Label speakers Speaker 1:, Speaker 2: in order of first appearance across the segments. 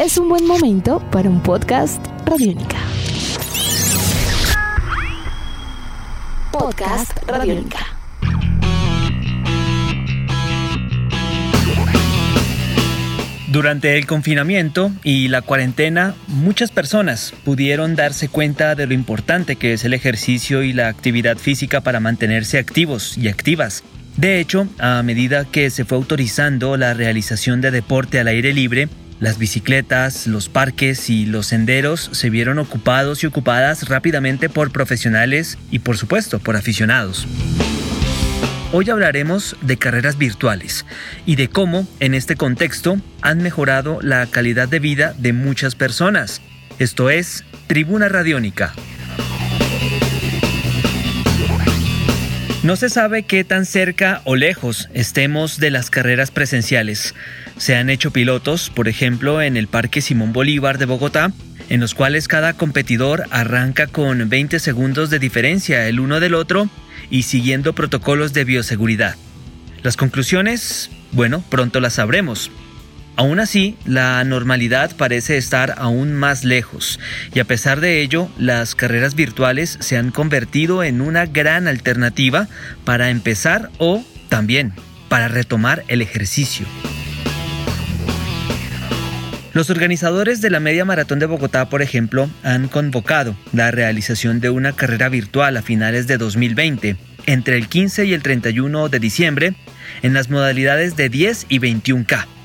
Speaker 1: es un buen momento para un podcast Radiónica. Podcast Radiónica.
Speaker 2: Durante el confinamiento y la cuarentena, muchas personas pudieron darse cuenta de lo importante que es el ejercicio y la actividad física para mantenerse activos y activas. De hecho, a medida que se fue autorizando la realización de deporte al aire libre, las bicicletas, los parques y los senderos se vieron ocupados y ocupadas rápidamente por profesionales y por supuesto por aficionados. Hoy hablaremos de carreras virtuales y de cómo, en este contexto, han mejorado la calidad de vida de muchas personas. Esto es Tribuna Radiónica. No se sabe qué tan cerca o lejos estemos de las carreras presenciales. Se han hecho pilotos, por ejemplo, en el Parque Simón Bolívar de Bogotá, en los cuales cada competidor arranca con 20 segundos de diferencia el uno del otro y siguiendo protocolos de bioseguridad. Las conclusiones, bueno, pronto las sabremos. Aún así, la normalidad parece estar aún más lejos y a pesar de ello, las carreras virtuales se han convertido en una gran alternativa para empezar o también para retomar el ejercicio. Los organizadores de la Media Maratón de Bogotá, por ejemplo, han convocado la realización de una carrera virtual a finales de 2020, entre el 15 y el 31 de diciembre, en las modalidades de 10 y 21K.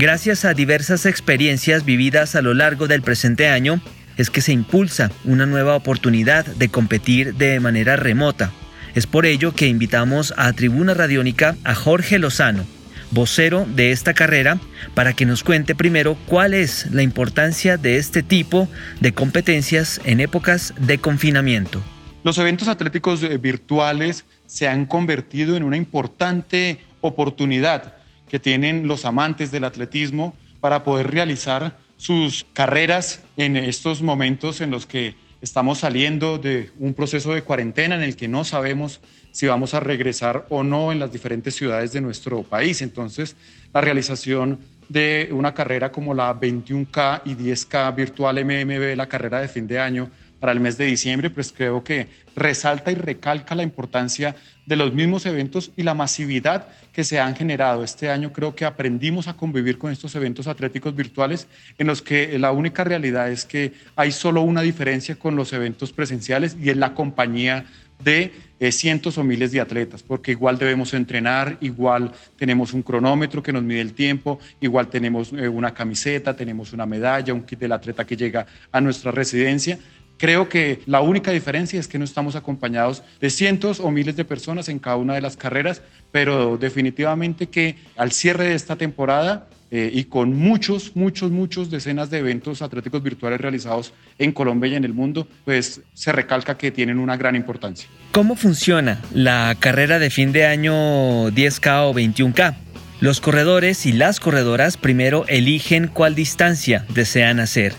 Speaker 2: Gracias a diversas experiencias vividas a lo largo del presente año, es que se impulsa una nueva oportunidad de competir de manera remota. Es por ello que invitamos a Tribuna Radiónica a Jorge Lozano, vocero de esta carrera, para que nos cuente primero cuál es la importancia de este tipo de competencias en épocas de confinamiento.
Speaker 3: Los eventos atléticos eh, virtuales se han convertido en una importante oportunidad que tienen los amantes del atletismo para poder realizar sus carreras en estos momentos en los que estamos saliendo de un proceso de cuarentena en el que no sabemos si vamos a regresar o no en las diferentes ciudades de nuestro país. Entonces, la realización de una carrera como la 21K y 10K virtual MMB, la carrera de fin de año para el mes de diciembre, pues creo que resalta y recalca la importancia de los mismos eventos y la masividad que se han generado. Este año creo que aprendimos a convivir con estos eventos atléticos virtuales en los que la única realidad es que hay solo una diferencia con los eventos presenciales y es la compañía de eh, cientos o miles de atletas, porque igual debemos entrenar, igual tenemos un cronómetro que nos mide el tiempo, igual tenemos eh, una camiseta, tenemos una medalla, un kit del atleta que llega a nuestra residencia. Creo que la única diferencia es que no estamos acompañados de cientos o miles de personas en cada una de las carreras, pero definitivamente que al cierre de esta temporada eh, y con muchos, muchos, muchos decenas de eventos atléticos virtuales realizados en Colombia y en el mundo, pues se recalca que tienen una gran importancia.
Speaker 2: ¿Cómo funciona la carrera de fin de año 10K o 21K? Los corredores y las corredoras primero eligen cuál distancia desean hacer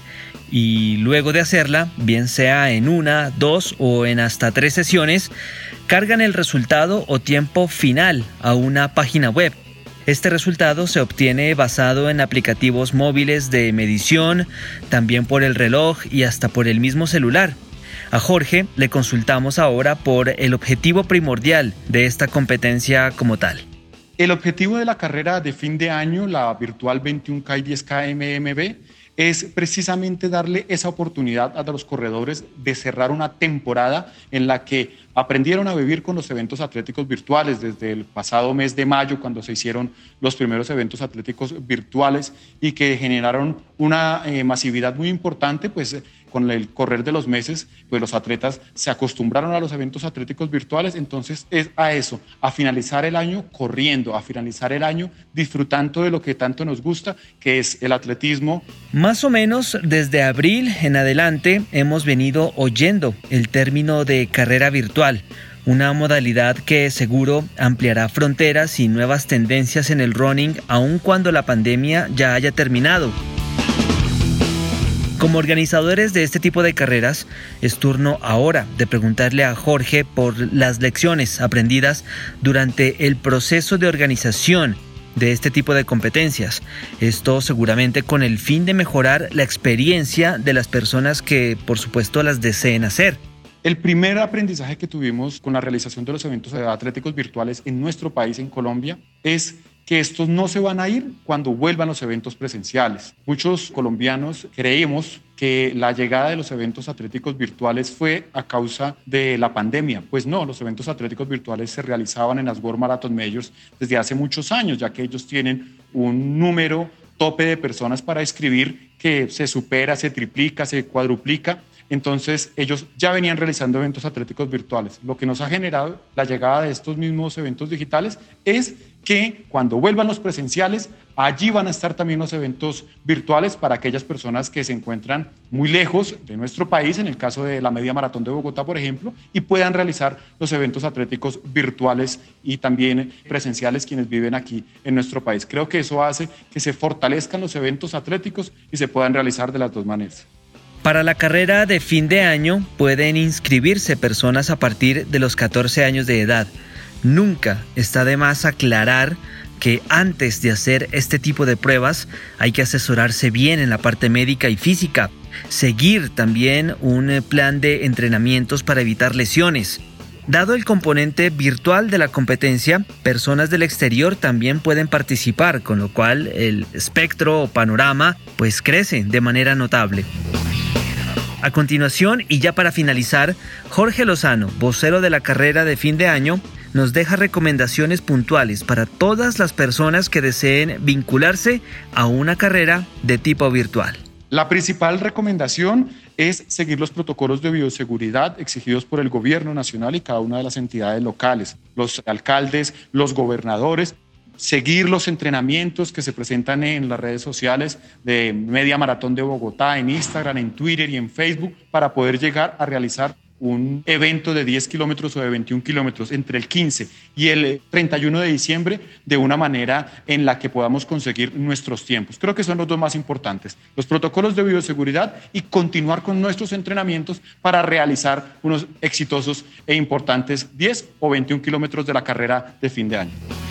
Speaker 2: y luego de hacerla, bien sea en una, dos o en hasta tres sesiones, cargan el resultado o tiempo final a una página web este resultado se obtiene basado en aplicativos móviles de medición, también por el reloj y hasta por el mismo celular. A Jorge le consultamos ahora por el objetivo primordial de esta competencia como tal.
Speaker 3: El objetivo de la carrera de fin de año, la virtual 21K y 10K MMB, es precisamente darle esa oportunidad a los corredores de cerrar una temporada en la que aprendieron a vivir con los eventos atléticos virtuales desde el pasado mes de mayo, cuando se hicieron los primeros eventos atléticos virtuales y que generaron una eh, masividad muy importante, pues con el correr de los meses, pues los atletas se acostumbraron a los eventos atléticos virtuales, entonces es a eso, a finalizar el año corriendo, a finalizar el año disfrutando de lo que tanto nos gusta, que es el atletismo.
Speaker 2: Más o menos desde abril en adelante hemos venido oyendo el término de carrera una modalidad que seguro ampliará fronteras y nuevas tendencias en el running aun cuando la pandemia ya haya terminado. Como organizadores de este tipo de carreras, es turno ahora de preguntarle a Jorge por las lecciones aprendidas durante el proceso de organización de este tipo de competencias. Esto seguramente con el fin de mejorar la experiencia de las personas que por supuesto las deseen hacer.
Speaker 3: El primer aprendizaje que tuvimos con la realización de los eventos atléticos virtuales en nuestro país, en Colombia, es que estos no se van a ir cuando vuelvan los eventos presenciales. Muchos colombianos creemos que la llegada de los eventos atléticos virtuales fue a causa de la pandemia. Pues no, los eventos atléticos virtuales se realizaban en las World Marathon Majors desde hace muchos años, ya que ellos tienen un número tope de personas para escribir que se supera, se triplica, se cuadruplica entonces, ellos ya venían realizando eventos atléticos virtuales. Lo que nos ha generado la llegada de estos mismos eventos digitales es que cuando vuelvan los presenciales, allí van a estar también los eventos virtuales para aquellas personas que se encuentran muy lejos de nuestro país, en el caso de la Media Maratón de Bogotá, por ejemplo, y puedan realizar los eventos atléticos virtuales y también presenciales quienes viven aquí en nuestro país. Creo que eso hace que se fortalezcan los eventos atléticos y se puedan realizar de las dos maneras.
Speaker 2: Para la carrera de fin de año pueden inscribirse personas a partir de los 14 años de edad. Nunca está de más aclarar que antes de hacer este tipo de pruebas hay que asesorarse bien en la parte médica y física, seguir también un plan de entrenamientos para evitar lesiones. Dado el componente virtual de la competencia, personas del exterior también pueden participar, con lo cual el espectro o panorama pues crece de manera notable. A continuación, y ya para finalizar, Jorge Lozano, vocero de la carrera de fin de año, nos deja recomendaciones puntuales para todas las personas que deseen vincularse a una carrera de tipo virtual.
Speaker 3: La principal recomendación es seguir los protocolos de bioseguridad exigidos por el gobierno nacional y cada una de las entidades locales, los alcaldes, los gobernadores seguir los entrenamientos que se presentan en las redes sociales de Media Maratón de Bogotá, en Instagram, en Twitter y en Facebook, para poder llegar a realizar un evento de 10 kilómetros o de 21 kilómetros entre el 15 y el 31 de diciembre de una manera en la que podamos conseguir nuestros tiempos. Creo que son los dos más importantes, los protocolos de bioseguridad y continuar con nuestros entrenamientos para realizar unos exitosos e importantes 10 o 21 kilómetros de la carrera de fin de año.